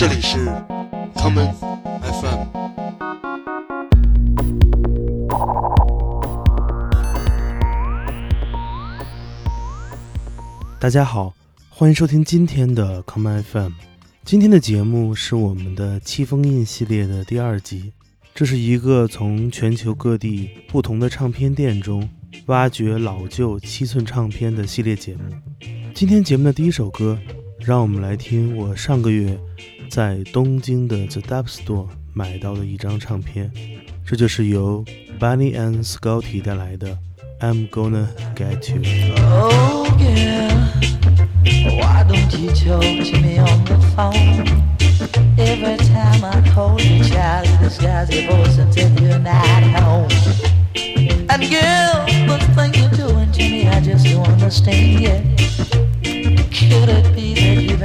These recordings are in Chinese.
这里是 common FM。大家好，欢迎收听今天的 common FM。今天的节目是我们的七封印系列的第二集，这是一个从全球各地不同的唱片店中挖掘老旧七寸唱片的系列节目。今天节目的第一首歌，让我们来听我上个月在东京的 The Dub Store 买到的一张唱片，这就是由 Bunny and Scotty 带来的。I'm gonna get you. Oh, girl, why don't you talk to me on the phone? Every time I call you, child, you disguise your voice and tell you're not home. And girl, the thing you're doing to me, I just don't understand yet. Could it be? that you've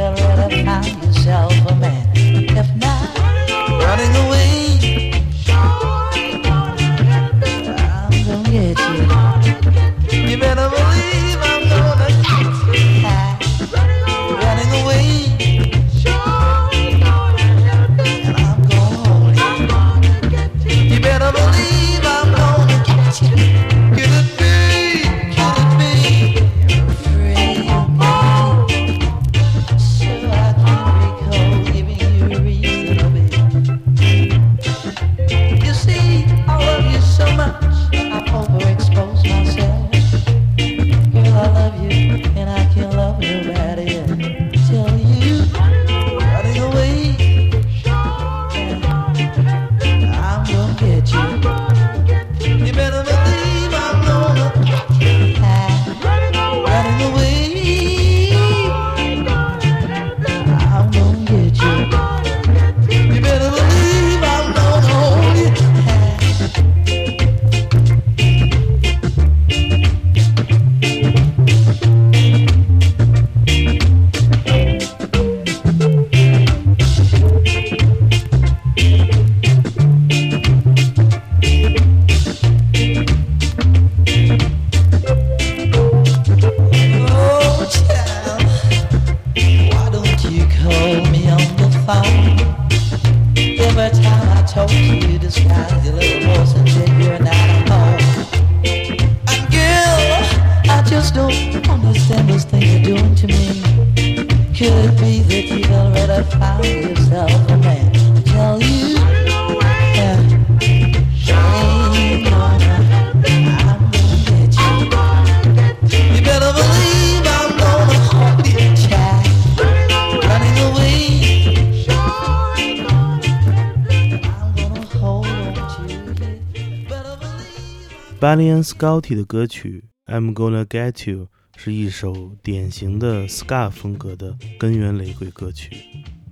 Belly and Scotty 的歌曲《I'm Gonna Get You》是一首典型的 ska 风格的根源雷鬼歌曲。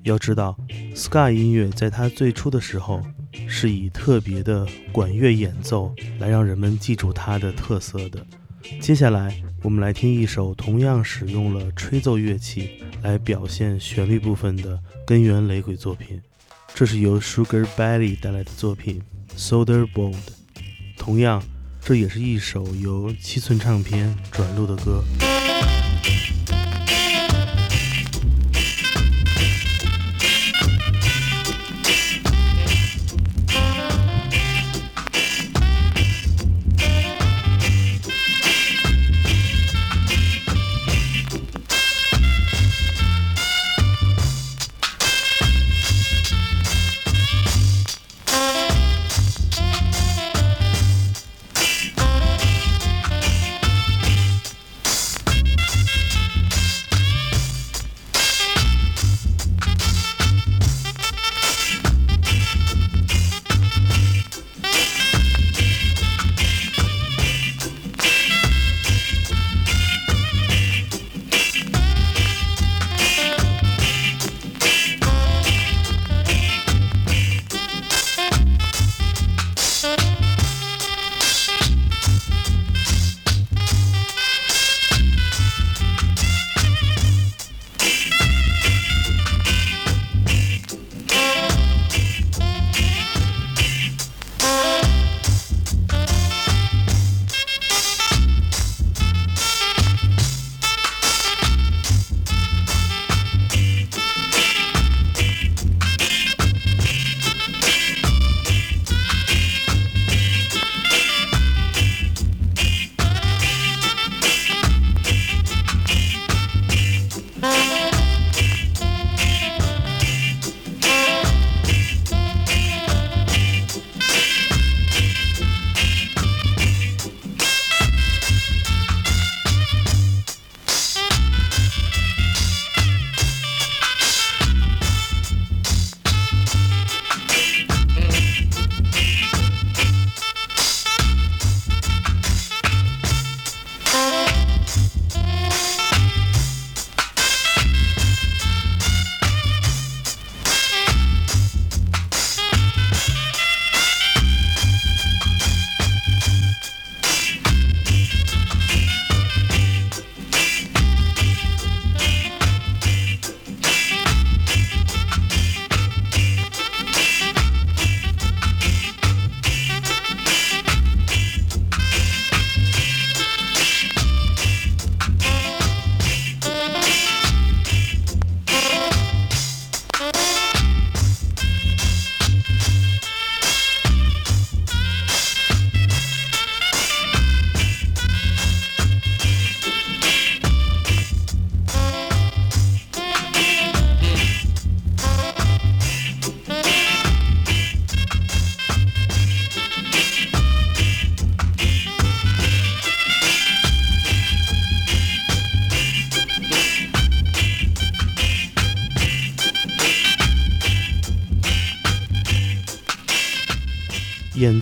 要知道，ska 音乐在它最初的时候是以特别的管乐演奏来让人们记住它的特色的。接下来，我们来听一首同样使用了吹奏乐器来表现旋律部分的根源雷鬼作品，这是由 Sugar Belly 带来的作品《Soda Bold》。同样，这也是一首由七寸唱片转录的歌。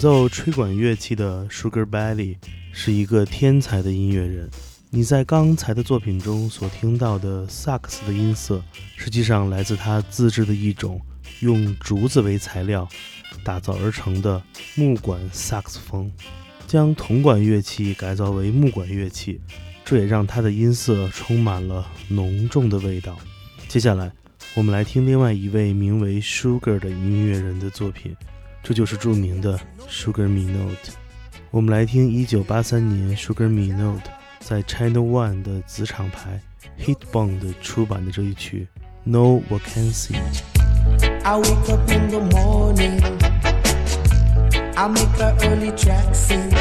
奏吹管乐器的 Sugar Belly 是一个天才的音乐人。你在刚才的作品中所听到的萨克斯的音色，实际上来自他自制的一种用竹子为材料打造而成的木管萨克斯风，将铜管乐器改造为木管乐器，这也让他的音色充满了浓重的味道。接下来，我们来听另外一位名为 Sugar 的音乐人的作品，这就是着名的 Sugar Minot。我们来听1983年 Sugar Minot。在 Channel One 的子厂牌 Hitbond 出版的这一曲 No Vacancy。I wake up in the morning. I make a early track sing.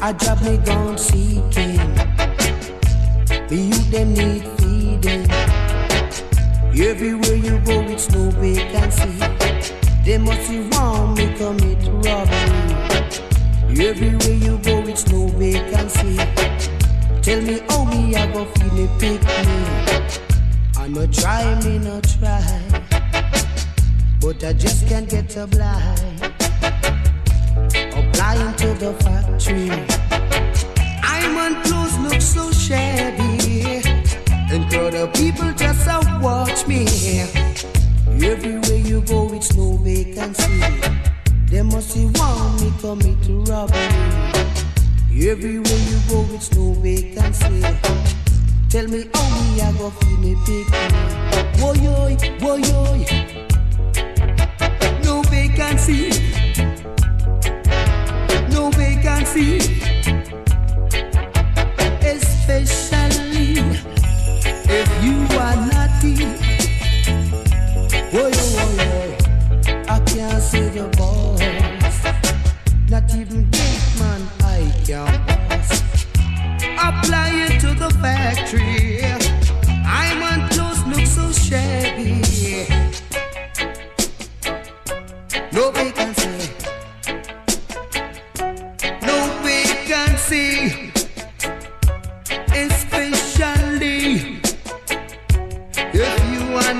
I drop me gone seeking. Me youth them need feeding. Everywhere you go, it's no vacancy. They must be want me commit robbery. Everywhere you go, it's no vacancy. Tell me how me I go feel me pick me. I'ma try me no try, but I just can't get a blind. Applying to the factory, I'm on clothes look so shabby, and crowd of people just uh, watch me. Everywhere commit robbery. Everywhere you go, it's no vacancy. Tell me how me I go feel me yo, whoa yo. No vacancy. No vacancy. Especially factory. So shabby. Especially if you are.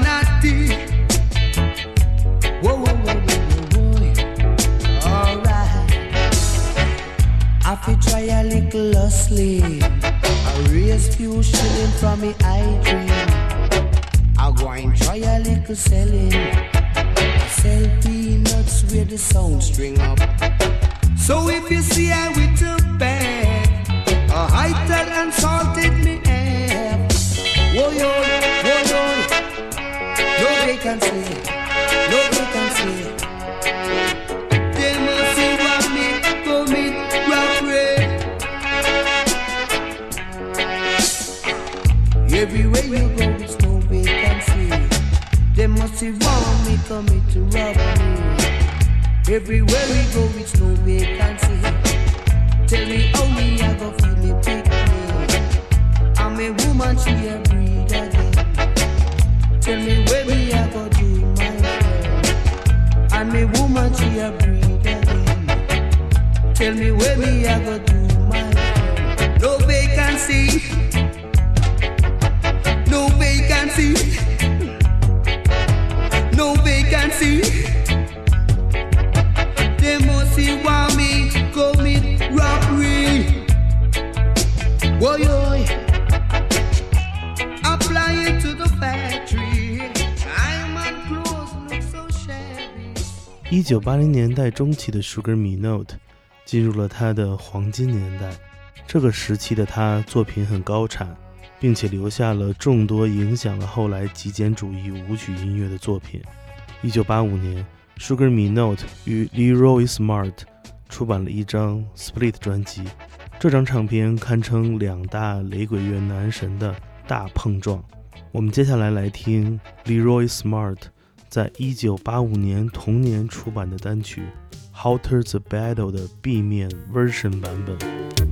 Whoa, whoa, whoa, whoa, whoa. Alright. Try a little. Raise few shilling from me I dream. I go and try a little selling. I sell peanuts with the sound string up. So if you see I with a bag, a heightened and salted me have. Whoa yo, whoa yo, no vacancy, no vacancy. Everywhere we go, it's no vacancy. Tell me how me I go feel me pick me. I'm a woman, she a breed again. Tell me where me I go do my friend. I'm a woman, she a breed again. Tell me where me I go do my friend. No vacancy. No vacancy. No vacancy. They must see why me commit robbery. Whoa, yo. Apply it to the factory. I'm on clothes look so shabby. 一九八零年代中期的 Sugar mi note 进入了他的黄金年代。这个时期的他作品很高产，并且留下了众多影响了后来极简主义舞曲音乐的作品。一九八五年，Sugar mi note 与 Leroy Smart 出版了一张 Split 专辑，这张唱片堪称两大雷鬼乐男神的大碰撞。我们接下来来听 Leroy Smart 在一九八五年同年出版的单曲《Hotter the Battle》的 B 面 version 版本。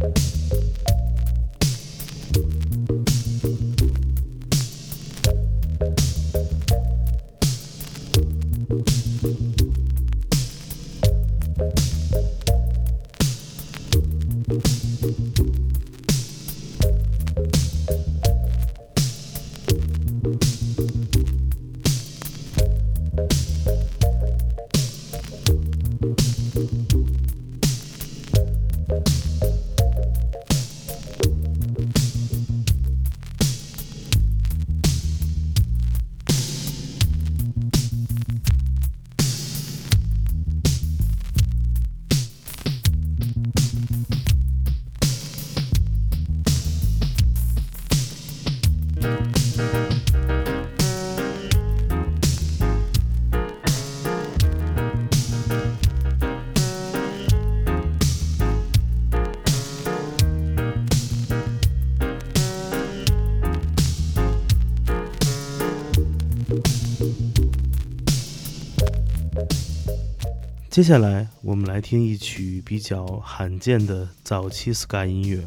Bye. 接下来，我们来听一曲比较罕见的早期 ska 音乐。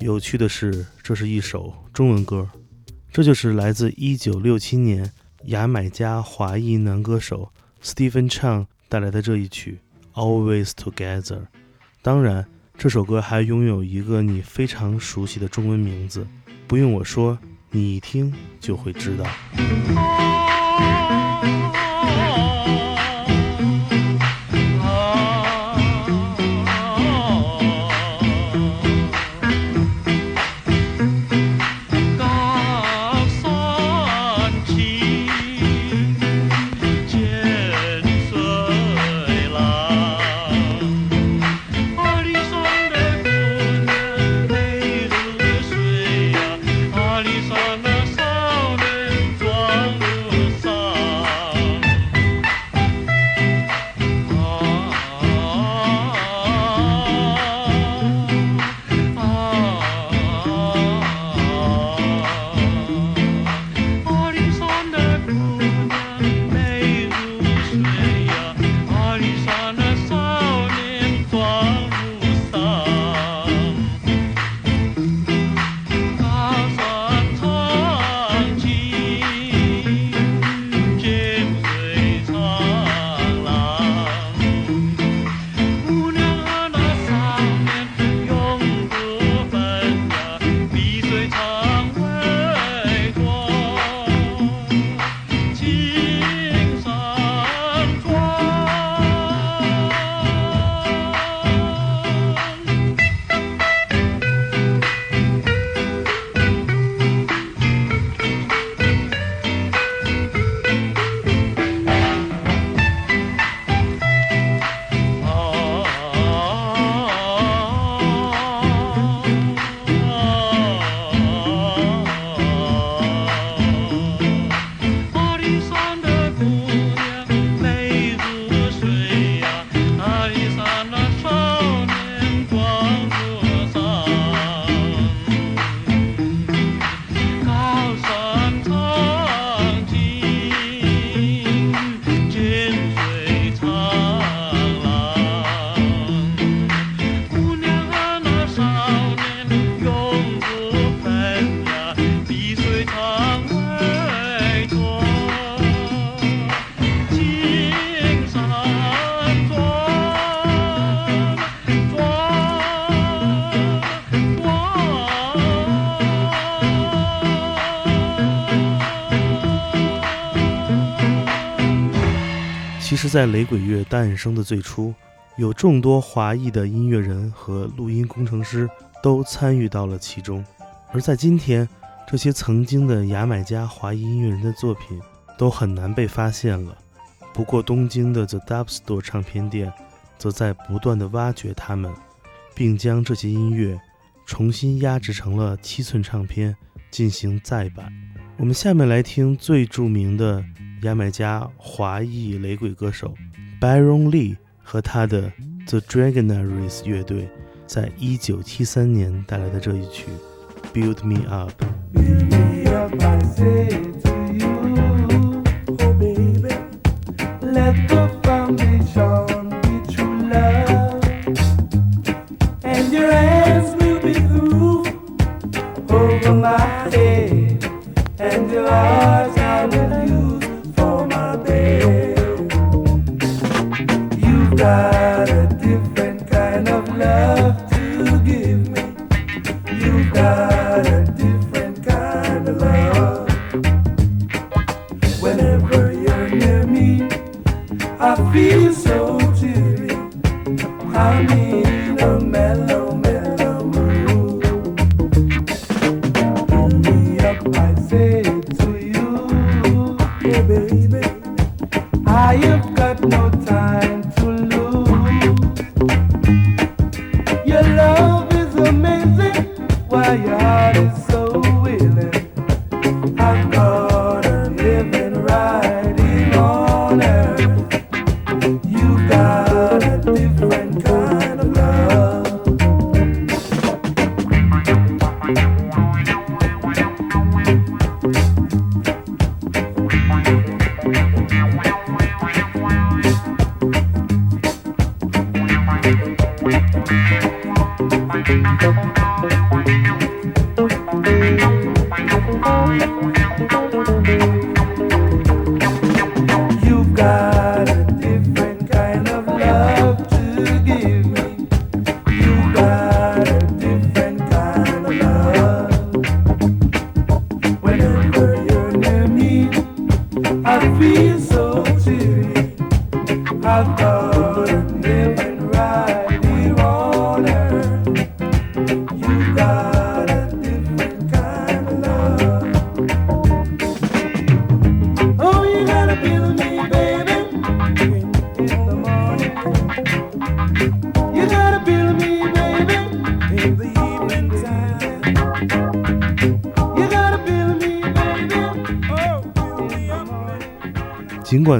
有趣的是，这是一首中文歌，这就是来自1967年牙买加华裔男歌手 Stephen Chang 带来的这一曲《Always Together》。当然，这首歌还拥有一个你非常熟悉的中文名字，不用我说，你一听就会知道。其实，在雷鬼乐诞生的最初，有众多华裔的音乐人和录音工程师都参与到了其中。而在今天，这些曾经的牙买加华裔音乐人的作品都很难被发现了。不过，东京的 The Dub Store 唱片店则在不断地挖掘他们，并将这些音乐重新压制成了七寸唱片进行再版。我们下面来听最著名的。牙买加华裔雷鬼歌手 Baron Lee 和他的 The Dragonaries 乐队，在一九七三年带来的这一曲《Build Me Up》。if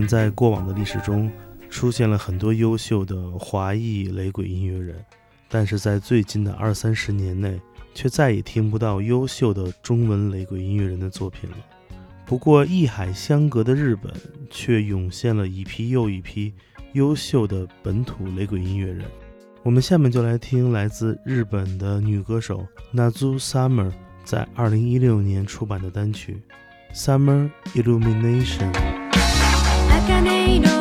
在过往的历史中出现了很多优秀的华裔雷鬼音乐人，但是在最近的二三十年内，却再也听不到优秀的中文雷鬼音乐人的作品了。不过，一海相隔的日本却涌现了一批又一批优秀的本土雷鬼音乐人。我们下面就来听来自日本的女歌手 Nazu Summer 在2016年出版的单曲《Summer Illumination》。茜色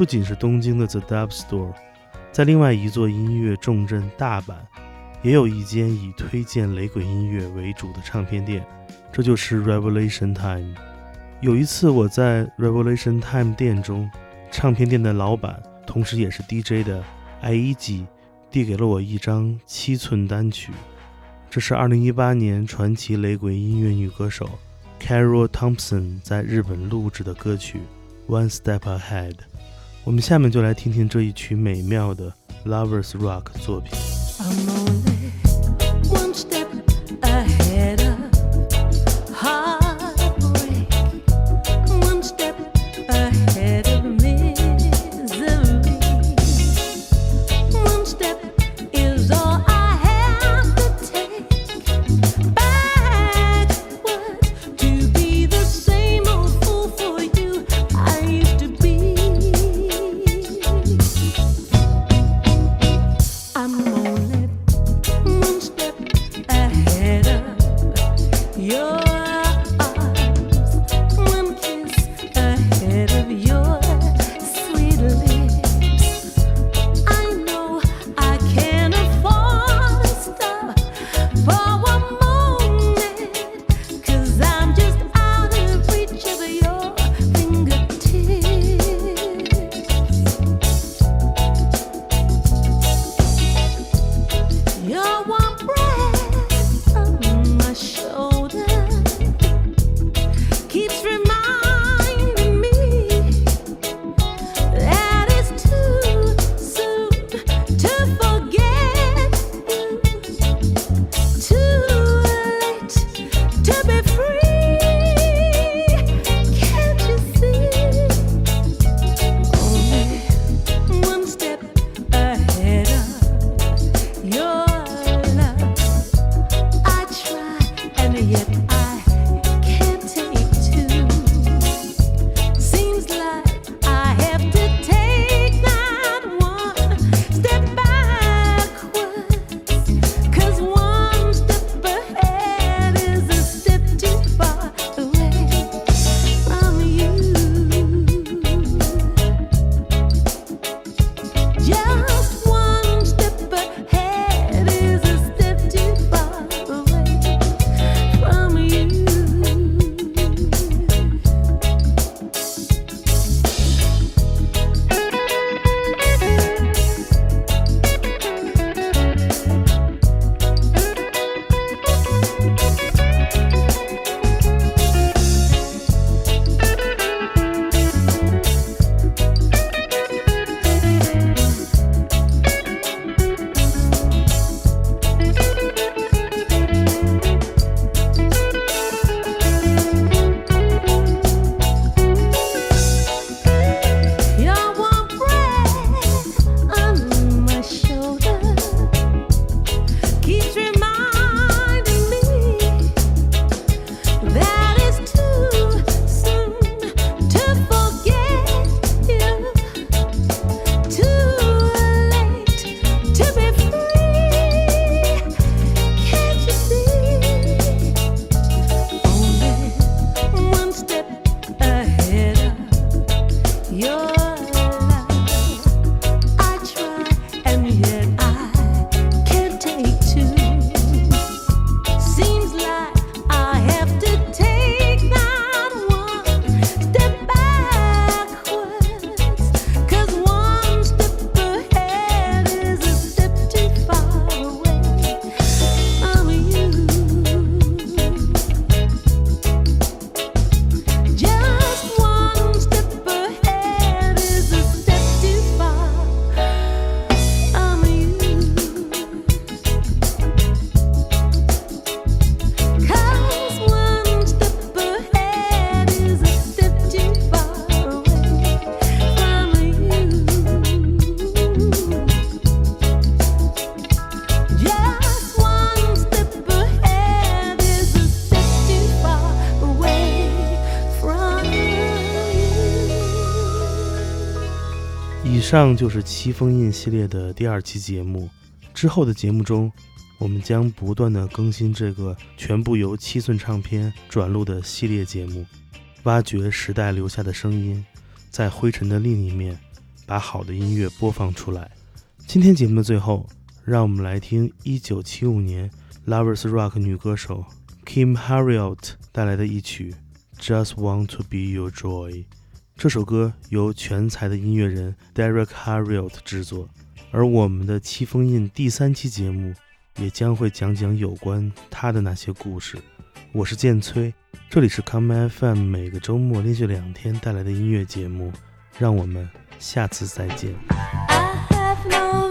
不仅是东京的 The Dub Store，在另外一座音乐重镇大阪，也有一间以推荐雷鬼音乐为主的唱片店，这就是 Revelation Time。有一次我在 Revelation Time 店中，唱片店的老板，同时也是 DJ 的 I.E.G.，递给了我一张七寸单曲，这是2018年传奇雷鬼音乐女歌手 Carol Thompson 在日本录制的歌曲《One Step Ahead》。我们下面就来听听这一曲美妙的 Lovers Rock 作品。上就是七封印系列的第二期节目。之后的节目中，我们将不断的更新这个全部由七寸唱片转录的系列节目，挖掘时代留下的声音，在灰尘的另一面把好的音乐播放出来。今天节目的最后，让我们来听1975年 Lovers Rock 女歌手 Kim Harriott 带来的一曲《Just Want to Be Your Joy》。这首歌由全才的音乐人 Derek Harriot 制作，而我们的七封印第三期节目也将会讲讲有关他的那些故事。我是剑崔，这里是 Come FM 每个周末连续两天带来的音乐节目，让我们下次再见。I have no